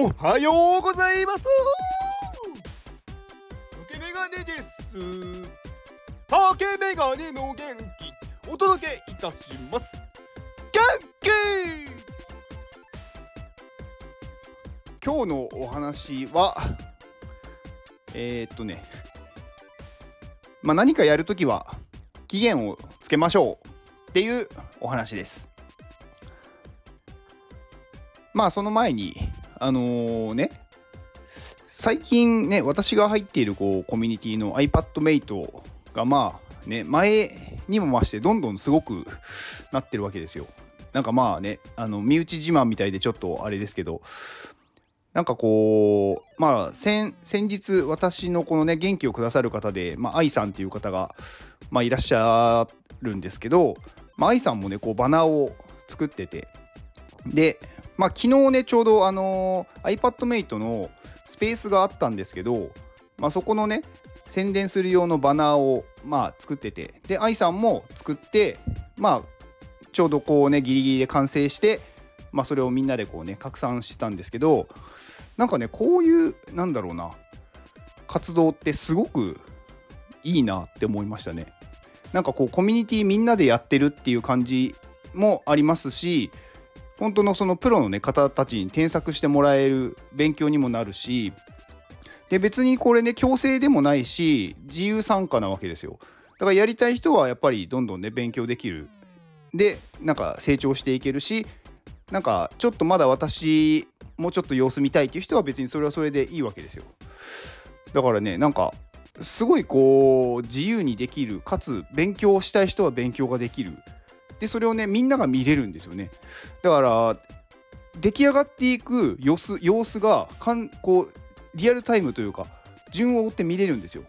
おはようございます。竹メガネです。竹メガネの元気。お届けいたします。元気。今日のお話はえー、っとね。まあ何かやるときは期限をつけましょうっていうお話です。まあその前にあのー、ね最近ね私が入っているこうコミュニティの iPadMate がまあね前にも増してどんどんすごくなってるわけですよ。なんかまあねあの身内自慢みたいでちょっとあれですけどなんかこうまあ先日私のこのね元気をくださる方で、まあ、愛さんっていう方が、まあ、いらっしゃるんですけど、まあ、愛さんもねこうバナーを作っててでまあ、昨日ね、ちょうどあのー、iPadMate のスペースがあったんですけど、まあ、そこのね、宣伝する用のバナーを、まあ、作ってて、で、愛さんも作って、まあ、ちょうどこうね、ギリギリで完成して、まあ、それをみんなでこうね、拡散してたんですけど、なんかね、こういう、なんだろうな、活動ってすごくいいなって思いましたね。なんかこう、コミュニティみんなでやってるっていう感じもありますし、本当のそのプロの、ね、方たちに添削してもらえる勉強にもなるしで別にこれね強制でもないし自由参加なわけですよ。だからやりたい人はやっぱりどんどんね勉強できる。でなんか成長していけるしなんかちょっとまだ私もうちょっと様子見たいっていう人は別にそれはそれでいいわけですよ。だからねなんかすごいこう自由にできるかつ勉強したい人は勉強ができる。でそれをねみんなが見れるんですよね。だから出来上がっていく様子様子がかんこうリアルタイムというか順を追って見れるんですよ。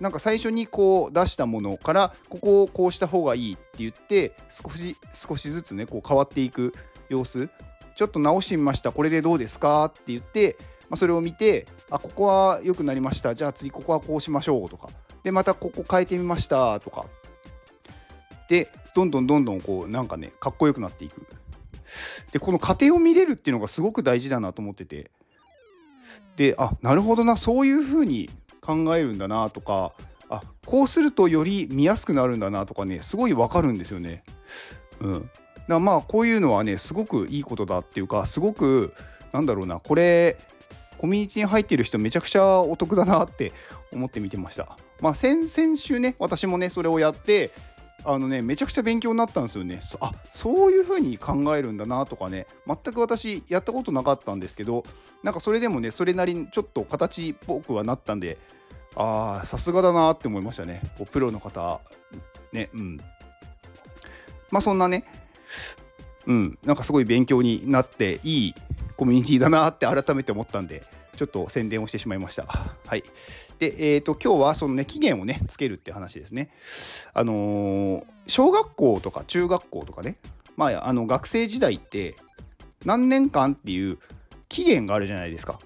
なんか最初にこう出したものからここをこうした方がいいって言って少し少しずつねこう変わっていく様子。ちょっと直してみました。これでどうですかって言って、まあ、それを見てあここは良くなりました。じゃあ次ここはこうしましょうとか。でまたここ変えてみましたとか。でどんどんどんどんこうなんかねかっこよくなっていくでこの過程を見れるっていうのがすごく大事だなと思っててであなるほどなそういうふうに考えるんだなとかあこうするとより見やすくなるんだなとかねすごいわかるんですよね。うん、だまあこういうのはねすごくいいことだっていうかすごくなんだろうなこれコミュニティに入ってる人めちゃくちゃお得だなって思って見てました。まあ先々週ね私もねそれをやってあのねめちゃくちゃ勉強になったんですよねあそういう風に考えるんだなとかね全く私やったことなかったんですけどなんかそれでもねそれなりにちょっと形っぽくはなったんでああさすがだなって思いましたねこうプロの方ねうんまあそんなねうんなんかすごい勉強になっていいコミュニティだなって改めて思ったんでちょっと宣伝をしてしまいました。はい。で、えっ、ー、と、今日はそのね、期限をね、つけるって話ですね。あのー、小学校とか中学校とかね、まあ、あの、学生時代って、何年間っていう期限があるじゃないですか。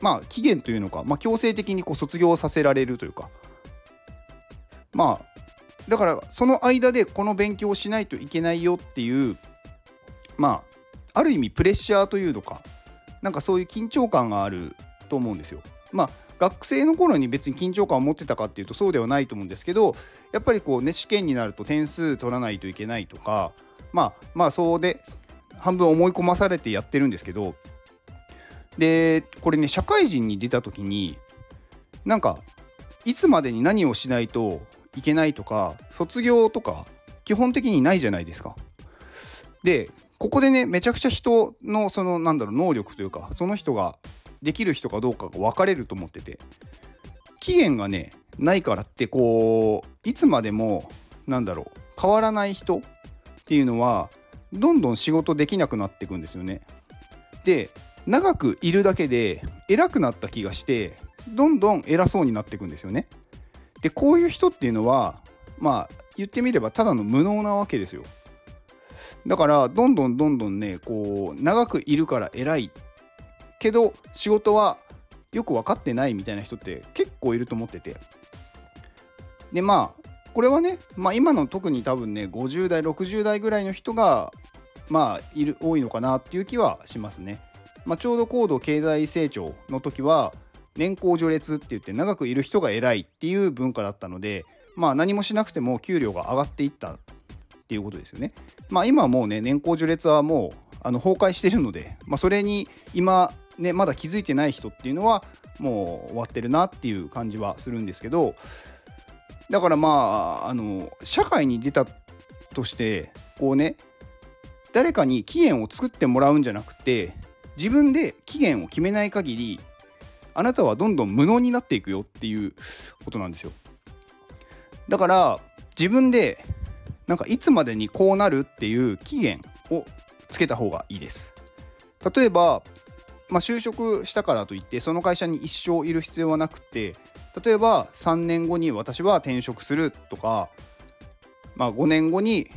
まあ、期限というのか、まあ、強制的にこう卒業させられるというか。まあ、だから、その間でこの勉強をしないといけないよっていう、まあ、ある意味プレッシャーというのか、なんかそういう緊張感があると思うんですよ。まあ学生の頃に別に緊張感を持ってたかっていうとそうではないと思うんですけどやっぱりこうね試験になると点数取らないといけないとかまあまあそうで半分思い込まされてやってるんですけどでこれね社会人に出た時になんかいつまでに何をしないといけないとか卒業とか基本的にないじゃないですか。でここでねめちゃくちゃ人のそのなんだろう能力というかその人ができる人かどうかが分かれると思ってて期限がねないからってこういつまでもなんだろう変わらない人っていうのはどんどん仕事できなくなっていくんですよね。で長くいるだけで偉くなった気がしてどんどん偉そうになっていくんですよね。でこういう人っていうのはまあ言ってみればただの無能なわけですよ。だからどんどんどんどんねこう長くいるから偉いけど仕事はよく分かってないみたいな人って結構いると思っててでまあこれはね、まあ、今の特に多分ね50代60代ぐらいの人がまあいる多いのかなっていう気はしますねまあ、ちょうど高度経済成長の時は年功序列って言って長くいる人が偉いっていう文化だったので、まあ、何もしなくても給料が上がっていったっていうことですよね。まあ、今はもうね年功序列はもうあの崩壊してるので、まあ、それに今ねまだ気づいてない人っていうのはもう終わってるなっていう感じはするんですけどだからまああの社会に出たとしてこうね誰かに期限を作ってもらうんじゃなくて自分で期限を決めない限りあなたはどんどん無能になっていくよっていうことなんですよ。だから自分でなんかいつまでにこうなるっていう期限をつけた方がいいです。例えば、まあ、就職したからといってその会社に一生いる必要はなくて例えば3年後に私は転職するとか、まあ、5年後に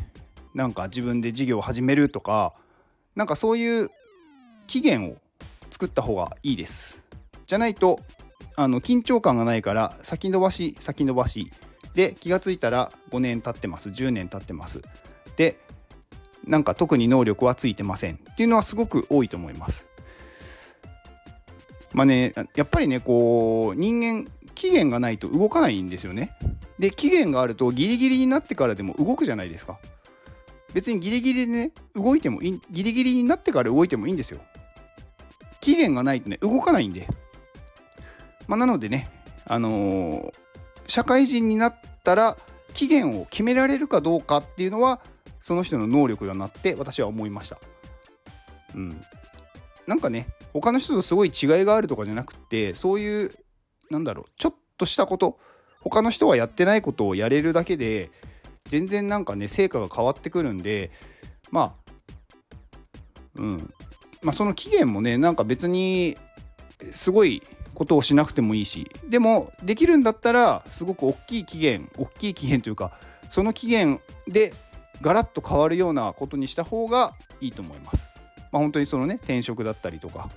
なんか自分で事業を始めるとかなんかそういう期限を作った方がいいです。じゃないとあの緊張感がないから先延ばし先延ばし。で気がついたら5年経ってます。10年経ってます。でなんか特に能力はついてません。っていうのはすごく多いと思います。まあねやっぱりねこう人間期限がないと動かないんですよね。で期限があるとギリギリになってからでも動くじゃないですか。別にギリギリでね動いてもいいギリギリになってから動いてもいいんですよ。期限がないとね動かないんで。まあ、なのでねあのー、社会人になったら期限を決められるかどうかっていうのはその人の能力だなって私は思いました。うん。なんかね他の人とすごい違いがあるとかじゃなくてそういうなんだろうちょっとしたこと他の人はやってないことをやれるだけで全然なんかね成果が変わってくるんでまあうんまあその期限もねなんか別にすごいことをしなくてもいいしでもできるんだったらすごく大きい期限大きい期限というかその期限でガラッと変わるようなことにした方がいいと思います。まあ、本当にそのね転職だったりとか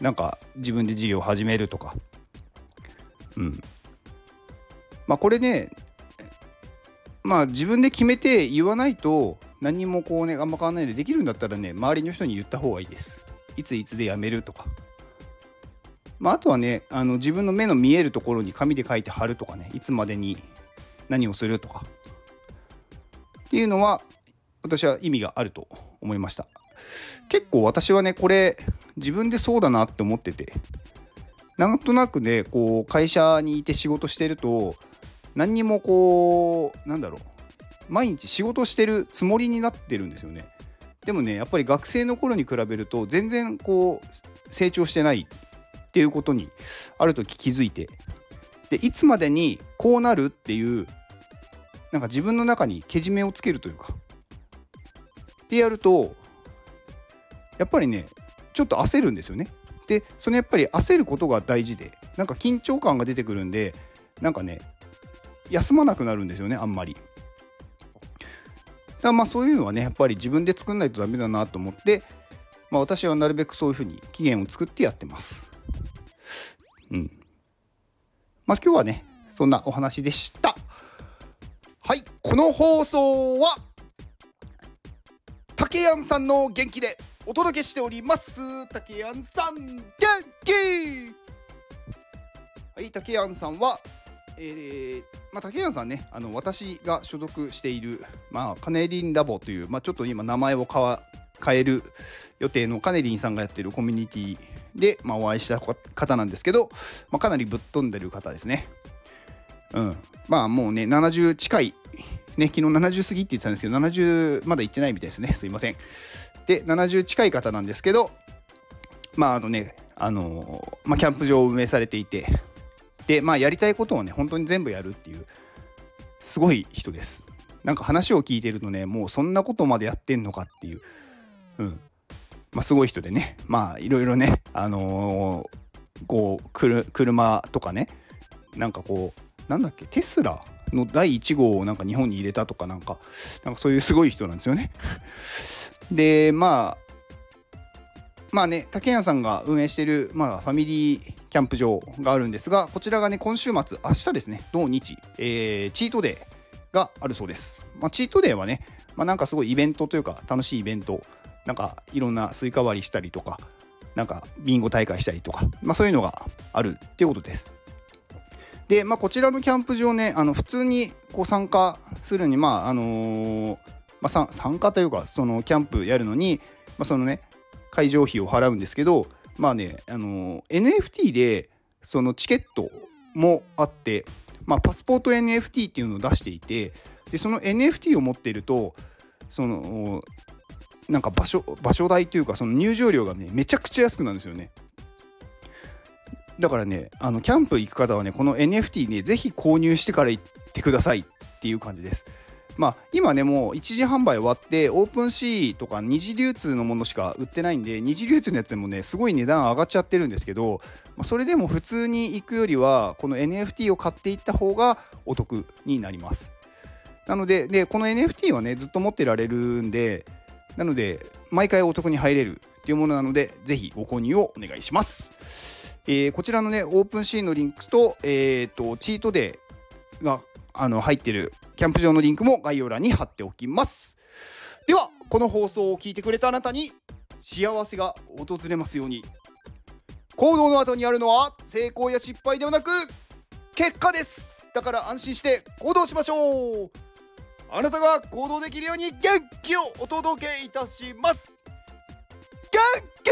なんか自分で事業を始めるとか。うん。まあこれねまあ自分で決めて言わないと何もこうねあんま変わらないでできるんだったらね周りの人に言った方がいいです。いついつで辞めるとか。まあ、あとはねあの自分の目の見えるところに紙で書いて貼るとかねいつまでに何をするとか。っていうのは私は意味があると思いました。結構私はねこれ自分でそうだなって思ってて。なんとなくねこう会社にいて仕事してると何にもこうなんだろう。毎日仕事してるつもりになってるんですよね。でもねやっぱり学生の頃に比べると全然こう成長してないっていうことにある時気づいて。でいつまでにこうなるっていうなんか自分の中にけじめをつけるというか。ってやるとやっぱりねちょっと焦るんですよね。でそのやっぱり焦ることが大事でなんか緊張感が出てくるんでなんかね休まなくなるんですよねあんまり。だまあそういうのはねやっぱり自分で作んないとダメだなと思って、まあ、私はなるべくそういうふうに期限を作ってやってます。うん。まあ、今日はね、そんなお話でした。はい、この放送は、竹やんさんの元気でお届けしております。竹やんさん、元気はい、竹やんさんは、えー、まあ、竹谷さんね、あの私が所属している、まあ、カネリンラボという、まあ、ちょっと今名前を変える予定のカネリンさんがやってるコミュニティで、まあ、お会いした方なんですけど、まあ、かなりぶっ飛んでる方ですね。うん。まあもうね、70近い、ね、昨日70過ぎって言ってたんですけど、70まだ行ってないみたいですね。すいません。で、70近い方なんですけど、まああのね、あのまあ、キャンプ場を運営されていて、で、まあやりたいことをね、本当に全部やるっていう、すごい人です。なんか話を聞いてるとね、もうそんなことまでやってんのかっていう、うん、まあ、すごい人でね。まあいろいろねあのー、こう車とかね。なんかこうなんだっけテスラの第1号をなんか日本に入れたとかなんかなんかそういうすごい人なんですよね。でまあまあね竹谷さんが運営している、まあ、ファミリーキャンプ場があるんですがこちらがね今週末明日ですね土日、えー、チートデーがあるそうです、まあ、チートデーはね、まあ、なんかすごいイベントというか楽しいイベントなんかいろんなスイカ割りしたりとかなんかビンゴ大会したりとか、まあ、そういうのがあるっていうことです。で、まあ、こちらのキャンプ場ねあの普通にこう参加するにまああのー、まあ、参加というかそのキャンプやるのに、まあ、そのね会場費を払うんですけどまあね、あの、NFT でそのチケットもあって、まあ、パスポート NFT っていうのを出していてでその NFT を持っているとそのなんか場所場所代というかその入場料がねめちゃくちゃ安くなるんですよね。だからねあのキャンプ行く方はねこの NFT ねぜひ購入してから行ってくださいっていう感じです。まあ今ねもう一次販売終わってオープンシーとか二次流通のものしか売ってないんで二次流通のやつもねすごい値段上がっちゃってるんですけどまあそれでも普通に行くよりはこの NFT を買っていった方がお得になります。なのででこの NFT はねずっと持ってられるんでなので毎回お得に入れるっていうものなのでぜひご購入をお願いします。えー、こちらのねオープンシーのリンクと,、えーと、チートデーがあの入ってるキャンプ場のリンクも概要欄に貼っておきます。ではこの放送を聞いてくれたあなたに幸せが訪れますように。行動の後にあるのは成功や失敗ではなく結果です。だから安心して行動しましょう。あなたが行動できるように元気をお届けいたします。元気